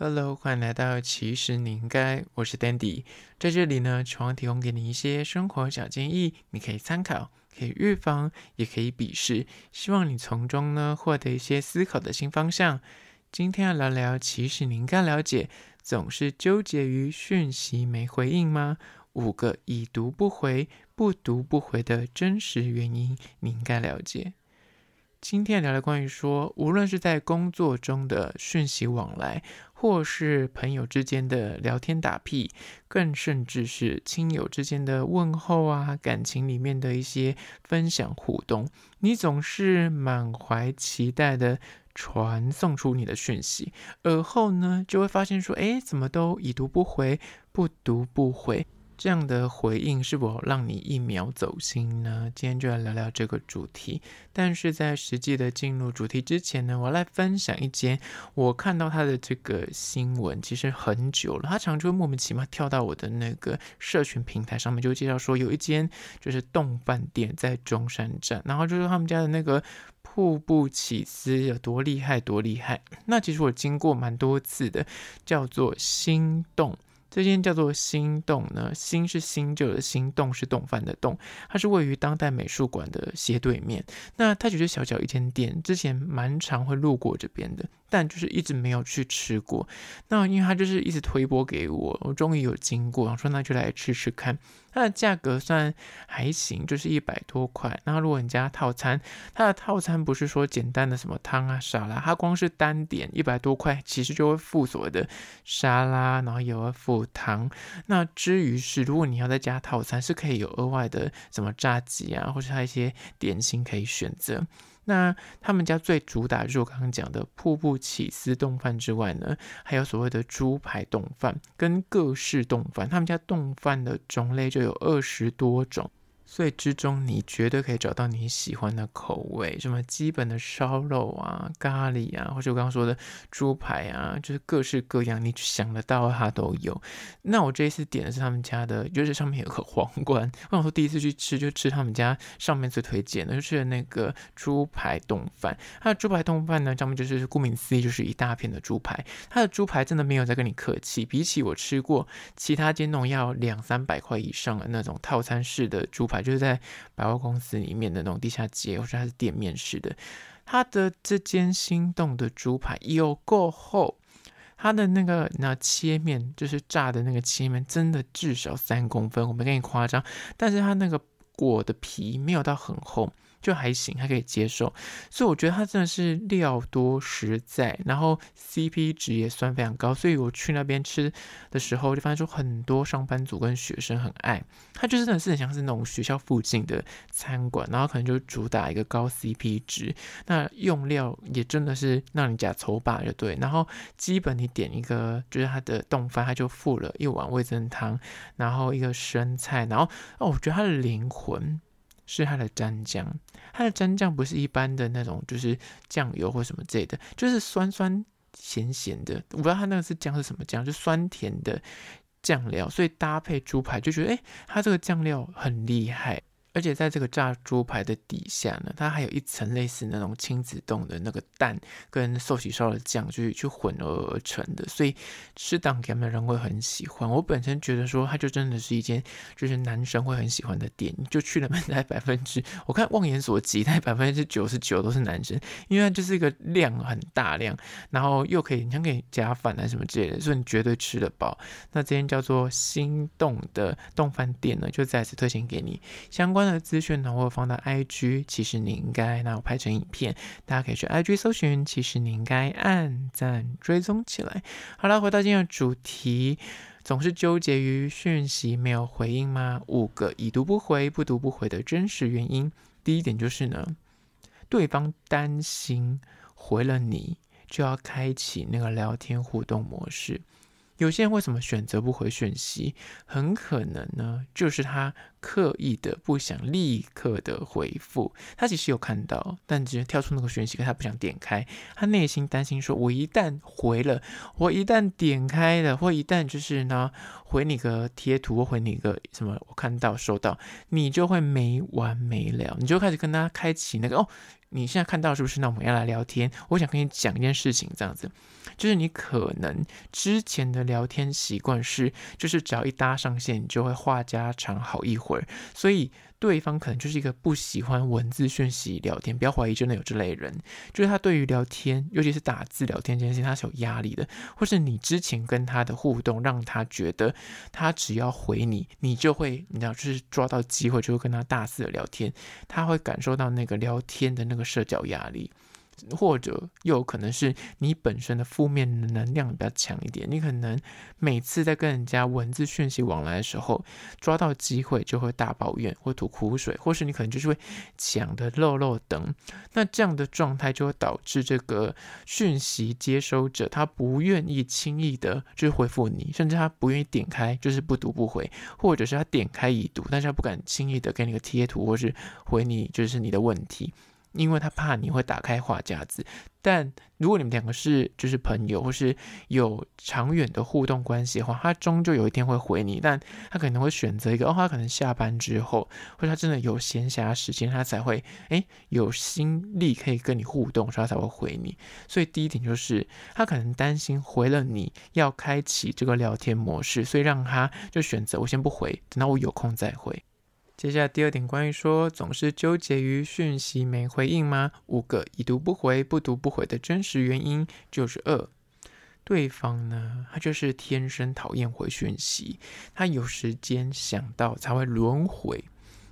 Hello，欢迎来到其实你应该，我是 Dandy，在这里呢，希望提供给你一些生活小建议，你可以参考，可以预防，也可以鄙视，希望你从中呢获得一些思考的新方向。今天要聊聊，其实你应该了解，总是纠结于讯息没回应吗？五个已读不回、不读不回的真实原因，你应该了解。今天聊聊关于说，无论是在工作中的讯息往来，或是朋友之间的聊天打屁，更甚至是亲友之间的问候啊，感情里面的一些分享互动，你总是满怀期待的传送出你的讯息，而后呢，就会发现说，哎，怎么都已读不回，不读不回。这样的回应是否让你一秒走心呢？今天就来聊聊这个主题。但是在实际的进入主题之前呢，我来分享一间我看到他的这个新闻，其实很久了，他常常会莫名其妙跳到我的那个社群平台上面，就介绍说有一间就是丼饭店在中山站，然后就说他们家的那个瀑布起司有多厉害，多厉害。那其实我经过蛮多次的，叫做心动。这间叫做心丼呢，心是新旧的心，丼是洞饭的洞，它是位于当代美术馆的斜对面。那它只是小小一间店，之前蛮常会路过这边的。但就是一直没有去吃过，那因为他就是一直推播给我，我终于有经过，我说那就来吃吃看。它的价格算还行，就是一百多块。那如果你加套餐，它的套餐不是说简单的什么汤啊沙拉，它光是单点一百多块，其实就会附所谓的沙拉，然后也会附汤。那至于是如果你要再加套餐，是可以有额外的什么炸鸡啊，或者它一些点心可以选择。那他们家最主打就是我刚刚讲的瀑布起司冻饭之外呢，还有所谓的猪排冻饭跟各式冻饭，他们家冻饭的种类就有二十多种。所以之中，你绝对可以找到你喜欢的口味，什么基本的烧肉啊、咖喱啊，或者我刚刚说的猪排啊，就是各式各样，你想得到它都有。那我这一次点的是他们家的，就是上面有个皇冠。我想说第一次去吃就吃他们家上面最推荐的，就是那个猪排冻饭。它的猪排冻饭呢，上面就是顾名思义就是一大片的猪排。它的猪排真的没有在跟你客气，比起我吃过其他间那种要两三百块以上的那种套餐式的猪排。就是在百货公司里面的那种地下街，或者它是店面式的。它的这间心动的猪排有够厚，它的那个那切面就是炸的那个切面，真的至少三公分，我没跟你夸张。但是它那个裹的皮没有到很厚。就还行，还可以接受，所以我觉得它真的是料多实在，然后 CP 值也算非常高，所以我去那边吃的时候就发现说很多上班族跟学生很爱，它就是真的是很像是那种学校附近的餐馆，然后可能就主打一个高 CP 值，那用料也真的是让你呷粗饱就对，然后基本你点一个就是它的丼饭，它就附了一碗味噌汤，然后一个生菜，然后哦，我觉得它的灵魂。是它的蘸酱，它的蘸酱不是一般的那种，就是酱油或什么之类的，就是酸酸咸咸的。我不知道它那个是酱是什么酱，就酸甜的酱料，所以搭配猪排就觉得，哎，它这个酱料很厉害。而且在这个炸猪排的底下呢，它还有一层类似那种亲子冻的那个蛋跟寿喜烧的酱，就是去混合而成的，所以适当给他们的人会很喜欢。我本身觉得说，它就真的是一间就是男生会很喜欢的店，就去了，大概百分之我看望眼所及，大概百分之九十九都是男生，因为它就是一个量很大量，然后又可以你想可以加饭啊什么之类的，所以你绝对吃得饱。那这间叫做心动的丼饭店呢，就再次推荐给你相关的资讯呢，我有放到 IG，其实你应该，那我拍成影片，大家可以去 IG 搜寻，其实你应该按赞追踪起来。好了，回到今天的主题，总是纠结于讯息没有回应吗？五个已读不回、不读不回的真实原因。第一点就是呢，对方担心回了你就要开启那个聊天互动模式。有些人为什么选择不回讯息？很可能呢，就是他刻意的不想立刻的回复。他其实有看到，但直接跳出那个讯息，他不想点开。他内心担心说：我一旦回了，我一旦点开了，或一旦就是呢回你个贴图，或回你个什么，我看到收到，你就会没完没了，你就开始跟他开启那个哦。你现在看到是不是？那我们要来聊天。我想跟你讲一件事情，这样子，就是你可能之前的聊天习惯是，就是只要一搭上线，你就会话家常好一会儿，所以。对方可能就是一个不喜欢文字讯息聊天，不要怀疑真的有这类人，就是他对于聊天，尤其是打字聊天这件事情，他是有压力的，或是你之前跟他的互动让他觉得他只要回你，你就会，你知道，就是抓到机会就会跟他大肆的聊天，他会感受到那个聊天的那个社交压力。或者又有可能是你本身的负面能量比较强一点，你可能每次在跟人家文字讯息往来的时候，抓到机会就会大抱怨或吐苦水，或是你可能就是会讲的漏漏等，那这样的状态就会导致这个讯息接收者他不愿意轻易的就是回复你，甚至他不愿意点开就是不读不回，或者是他点开已读，但是他不敢轻易的给你个贴图或是回你就是你的问题。因为他怕你会打开话匣子，但如果你们两个是就是朋友，或是有长远的互动关系的话，他终究有一天会回你，但他可能会选择一个哦，他可能下班之后，或者他真的有闲暇时间，他才会诶有心力可以跟你互动，所以他才会回你。所以第一点就是他可能担心回了你要开启这个聊天模式，所以让他就选择我先不回，等到我有空再回。接下来第二点，关于说总是纠结于讯息没回应吗？五个已读不回、不读不回的真实原因就是二，对方呢，他就是天生讨厌回讯息，他有时间想到才会轮回。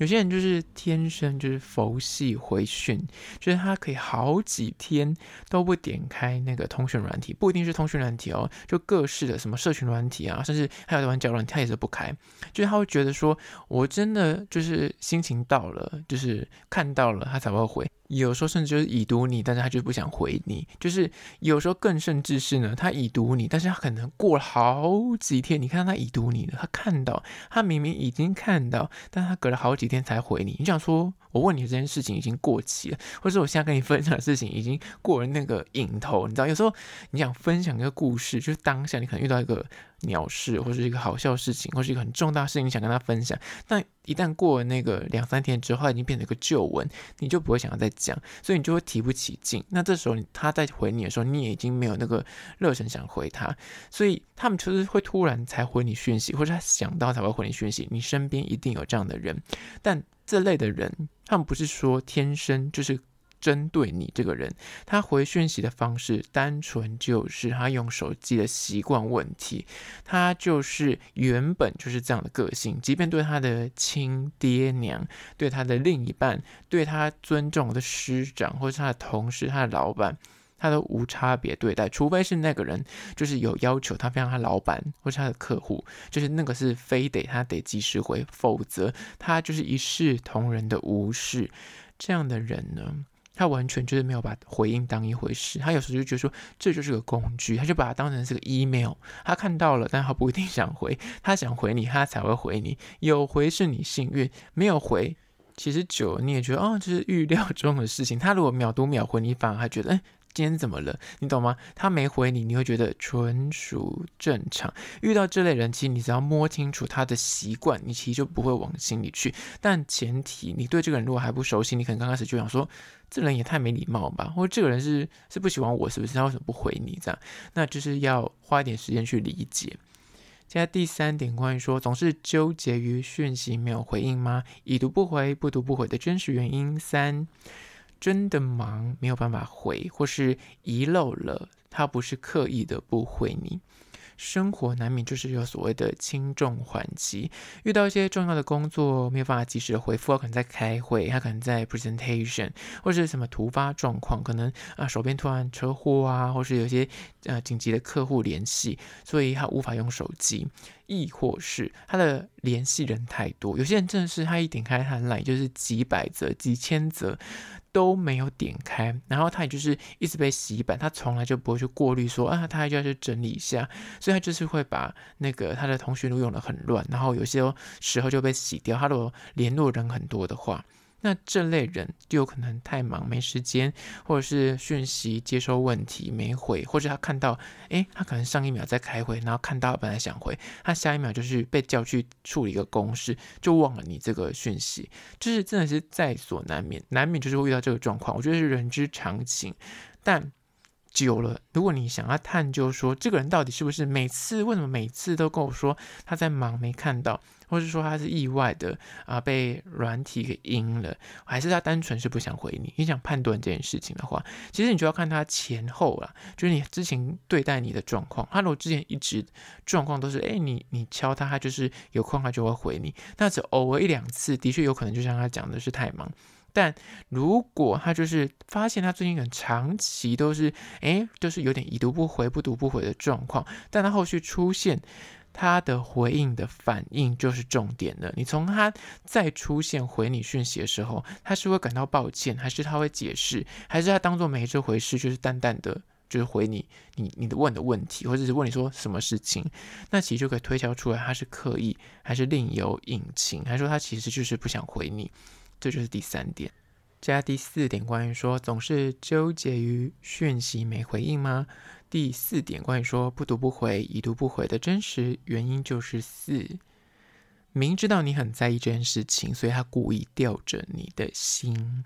有些人就是天生就是佛系回讯，就是他可以好几天都不点开那个通讯软体，不一定是通讯软体哦，就各式的什么社群软体啊，甚至还有玩交友软体，他也是不开，就是他会觉得说，我真的就是心情到了，就是看到了他才会回。有时候甚至就是已读你，但是他就不想回你。就是有时候更甚至是呢，他已读你，但是他可能过了好几天，你看到他已读你了，他看到他明明已经看到，但他隔了好几天才回你。你想说，我问你这件事情已经过期了，或者我现在跟你分享的事情已经过了那个瘾头，你知道？有时候你想分享一个故事，就是当下你可能遇到一个。鸟事，或是一个好笑事情，或是一个很重大事情，你想跟他分享，但一旦过了那个两三天之后，已经变成一个旧闻，你就不会想要再讲，所以你就会提不起劲。那这时候他在回你的时候，你也已经没有那个热忱想回他，所以他们就是会突然才回你讯息，或者他想到才会回你讯息。你身边一定有这样的人，但这类的人，他们不是说天生就是。针对你这个人，他回讯息的方式单纯就是他用手机的习惯问题，他就是原本就是这样的个性，即便对他的亲爹娘、对他的另一半、对他尊重的师长或是他的同事、他的老板，他都无差别对待，除非是那个人就是有要求，他非常他老板或是他的客户，就是那个是非得他得及时回，否则他就是一视同仁的无视。这样的人呢，他完全就是没有把回应当一回事，他有时候就觉得说这就是个工具，他就把它当成是个 email，他看到了，但他不一定想回，他想回你，他才会回你，有回是你幸运，没有回，其实久了你也觉得哦，这是预料中的事情。他如果秒读秒回你，反而还觉得哎。今天怎么了？你懂吗？他没回你，你会觉得纯属正常。遇到这类人，其实你只要摸清楚他的习惯，你其实就不会往心里去。但前提，你对这个人如果还不熟悉，你可能刚开始就想说，这人也太没礼貌吧，或者这个人是是不喜欢我，是不是？他为什么不回你？这样，那就是要花一点时间去理解。现在第三点，关于说总是纠结于讯息没有回应吗？已读不回、不读不回的真实原因三。真的忙没有办法回，或是遗漏了，他不是刻意的不回你。生活难免就是有所谓的轻重缓急，遇到一些重要的工作没有办法及时的回复，他可能在开会，他可能在 presentation，或者是什么突发状况，可能啊手边突然车祸啊，或是有些呃紧急的客户联系，所以他无法用手机，亦或是他的联系人太多，有些人真的是他一点开他的 line 就是几百则、几千则。都没有点开，然后他也就是一直被洗版，他从来就不会去过滤说啊，他就要去整理一下，所以他就是会把那个他的通讯录用的很乱，然后有些时候就被洗掉。他如果联络人很多的话，那这类人就有可能太忙没时间，或者是讯息接收问题没回，或者他看到，诶，他可能上一秒在开会，然后看到本来想回，他下一秒就是被叫去处理一个公事，就忘了你这个讯息，就是真的是在所难免，难免就是会遇到这个状况，我觉得是人之常情，但。久了，如果你想要探究说这个人到底是不是每次为什么每次都跟我说他在忙没看到，或是说他是意外的啊被软体给阴了，还是他单纯是不想回你？你想判断这件事情的话，其实你就要看他前后啦，就是你之前对待你的状况。他如果之前一直状况都是，哎，你你敲他，他就是有空他就会回你，那只偶尔一两次，的确有可能就像他讲的是太忙。但如果他就是发现他最近很长期都是，哎，就是有点已读不回、不读不回的状况，但他后续出现他的回应的反应就是重点了。你从他再出现回你讯息的时候，他是会感到抱歉，还是他会解释，还是他当做没这回事，就是淡淡的，就是回你你你的问的问题，或者是问你说什么事情，那其实就可以推敲出来他是刻意，还是另有隐情，还是说他其实就是不想回你。这就是第三点，加第四点，关于说总是纠结于讯息没回应吗？第四点，关于说不读不回、已读不回的真实原因就是四，明知道你很在意这件事情，所以他故意吊着你的心。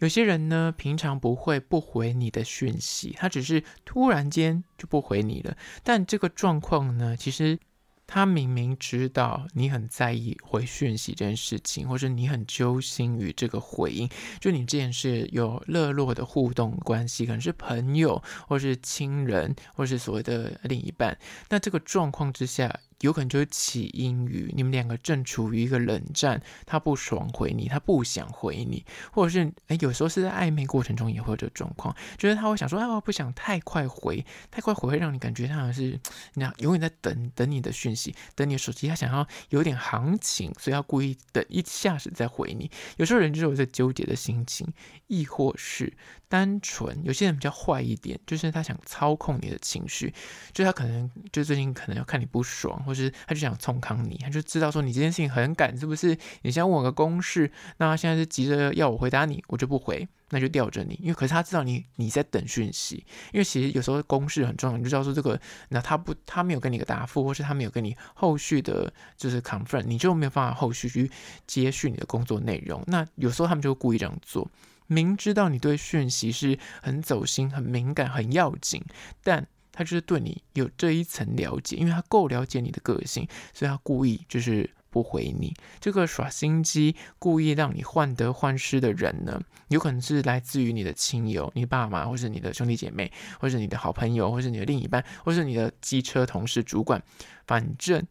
有些人呢，平常不会不回你的讯息，他只是突然间就不回你了。但这个状况呢，其实。他明明知道你很在意回讯息这件事情，或是你很揪心于这个回应，就你之前是有热络的互动关系，可能是朋友，或是亲人，或是所谓的另一半。那这个状况之下。有可能就是起因于你们两个正处于一个冷战，他不爽回你，他不想回你，或者是诶，有时候是在暧昧过程中也会有这个状况，就是他会想说，哎，我不想太快回，太快回会让你感觉他好像是那永远在等等你的讯息，等你的手机，他想要有点行情，所以要故意等一下子再回你。有时候人就是有在纠结的心情，亦或是。单纯有些人比较坏一点，就是他想操控你的情绪，就他可能就最近可能要看你不爽，或就是他就想冲康你，他就知道说你这件事情很赶，是不是？你想问我个公事，那他现在是急着要我回答你，我就不回，那就吊着你，因为可是他知道你你在等讯息，因为其实有时候公事很重要，你就知道说这个，那他不他没有跟你个答复，或是他没有跟你后续的就是 confirm，你就没有办法后续去接续你的工作内容。那有时候他们就会故意这样做。明知道你对讯息是很走心、很敏感、很要紧，但他就是对你有这一层了解，因为他够了解你的个性，所以他故意就是不回你。这个耍心机、故意让你患得患失的人呢，有可能是来自于你的亲友、你爸妈，或是你的兄弟姐妹，或是你的好朋友，或是你的另一半，或是你的机车同事、主管，反正。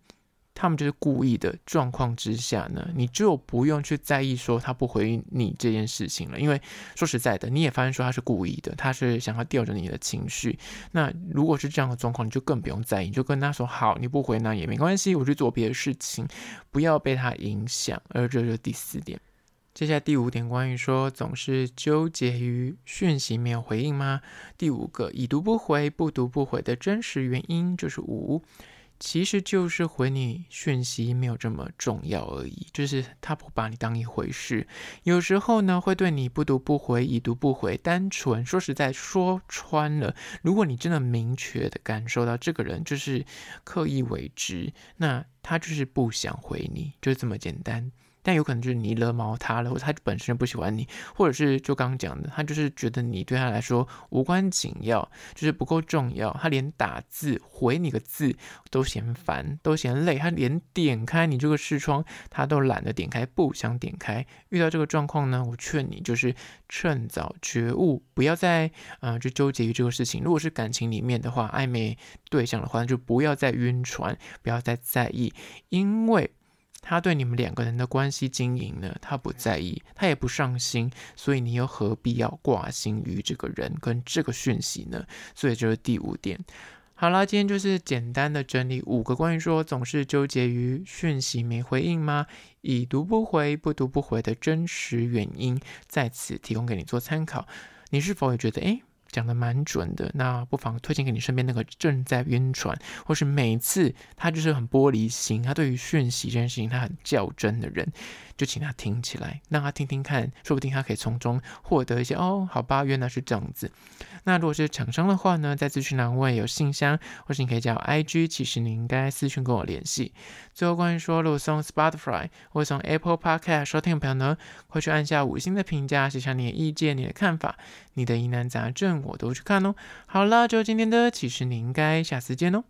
他们就是故意的状况之下呢，你就不用去在意说他不回应你这件事情了，因为说实在的，你也发现说他是故意的，他是想要吊着你的情绪。那如果是这样的状况，你就更不用在意，就跟他说好，你不回那也没关系，我去做别的事情，不要被他影响。而这就是第四点。接下来第五点，关于说总是纠结于讯息没有回应吗？第五个，已读不回、不读不回的真实原因就是五。其实就是回你讯息没有这么重要而已，就是他不把你当一回事。有时候呢，会对你不读不回、已读不回，单纯说实在说穿了，如果你真的明确的感受到这个人就是刻意为之，那他就是不想回你，就这么简单。但有可能就是你惹毛他了，或者他本身不喜欢你，或者是就刚刚讲的，他就是觉得你对他来说无关紧要，就是不够重要。他连打字回你个字都嫌烦，都嫌累，他连点开你这个视窗他都懒得点开，不想点开。遇到这个状况呢，我劝你就是趁早觉悟，不要再嗯、呃、就纠结于这个事情。如果是感情里面的话，暧昧对象的话，就不要再晕船，不要再在意，因为。他对你们两个人的关系经营呢，他不在意，他也不上心，所以你又何必要挂心于这个人跟这个讯息呢？所以就是第五点。好啦，今天就是简单的整理五个关于说总是纠结于讯息没回应吗？已读不回、不读不回的真实原因，在此提供给你做参考。你是否也觉得，诶？讲的蛮准的，那不妨推荐给你身边那个正在晕船，或是每次他就是很玻璃心，他对于讯息这件事情他很较真的人，就请他听起来，让他听听看，说不定他可以从中获得一些哦，好吧，原来是这样子。那如果是厂商的话呢，在资讯栏位有信箱，或是你可以加我 IG，其实你应该私讯跟我联系。最后关于说，如果从 Spotify 或从 Apple Podcast 收听的朋友呢，快去按下五星的评价，写下你的意见、你的看法、你的疑难杂症，我都去看哦。好了，就今天的，其实你应该下次见哦。